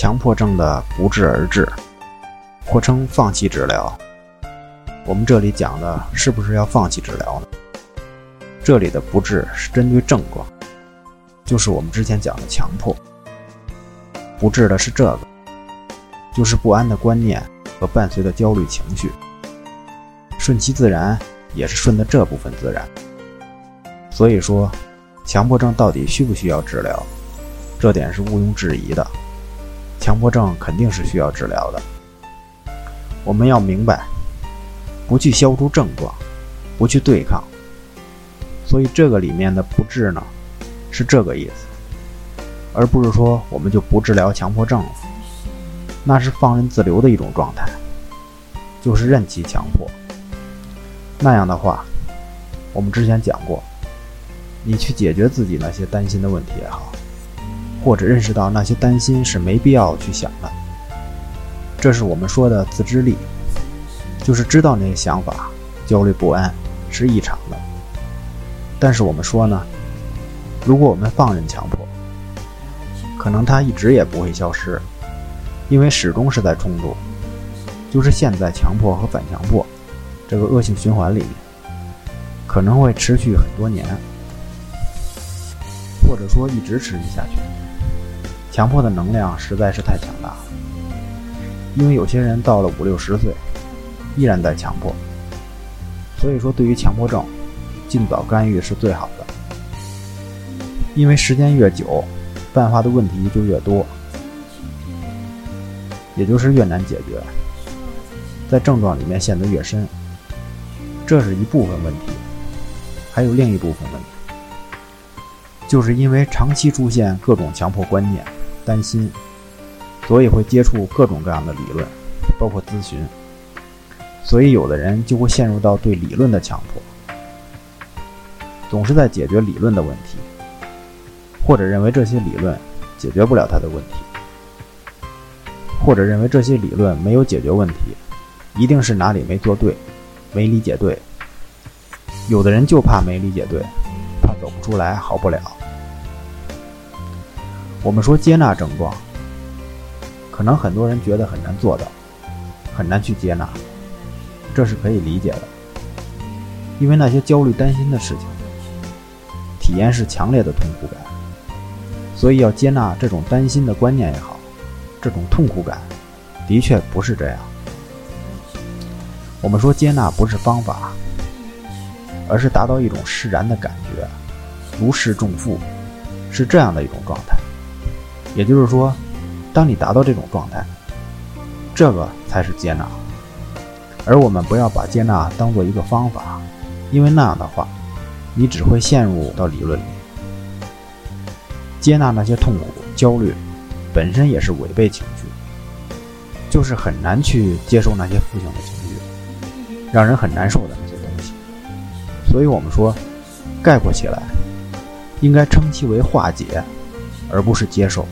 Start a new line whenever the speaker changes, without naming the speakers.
强迫症的不治而治，或称放弃治疗。我们这里讲的是不是要放弃治疗呢？这里的不治是针对症状，就是我们之前讲的强迫。不治的是这个，就是不安的观念和伴随的焦虑情绪。顺其自然也是顺的这部分自然。所以说，强迫症到底需不需要治疗？这点是毋庸置疑的。强迫症肯定是需要治疗的。我们要明白，不去消除症状，不去对抗。所以这个里面的不治呢，是这个意思，而不是说我们就不治疗强迫症了，那是放任自流的一种状态，就是任其强迫。那样的话，我们之前讲过，你去解决自己那些担心的问题也好。或者认识到那些担心是没必要去想的，这是我们说的自知力，就是知道那些想法、焦虑不安是异常的。但是我们说呢，如果我们放任强迫，可能它一直也不会消失，因为始终是在冲突，就是陷在强迫和反强迫这个恶性循环里面，可能会持续很多年，或者说一直持续下去。强迫的能量实在是太强大了，因为有些人到了五六十岁，依然在强迫。所以说，对于强迫症，尽早干预是最好的。因为时间越久，泛化的问题就越多，也就是越难解决，在症状里面陷得越深。这是一部分问题，还有另一部分问题，就是因为长期出现各种强迫观念。担心，所以会接触各种各样的理论，包括咨询。所以有的人就会陷入到对理论的强迫，总是在解决理论的问题，或者认为这些理论解决不了他的问题，或者认为这些理论没有解决问题，一定是哪里没做对，没理解对。有的人就怕没理解对，怕走不出来，好不了。我们说接纳症状，可能很多人觉得很难做到，很难去接纳，这是可以理解的。因为那些焦虑、担心的事情，体验是强烈的痛苦感，所以要接纳这种担心的观念也好，这种痛苦感，的确不是这样。我们说接纳不是方法，而是达到一种释然的感觉，如释重负，是这样的一种状态。也就是说，当你达到这种状态，这个才是接纳。而我们不要把接纳当做一个方法，因为那样的话，你只会陷入到理论里。接纳那些痛苦、焦虑，本身也是违背情绪，就是很难去接受那些负性的情绪，让人很难受的那些东西。所以我们说，概括起来，应该称其为化解，而不是接受。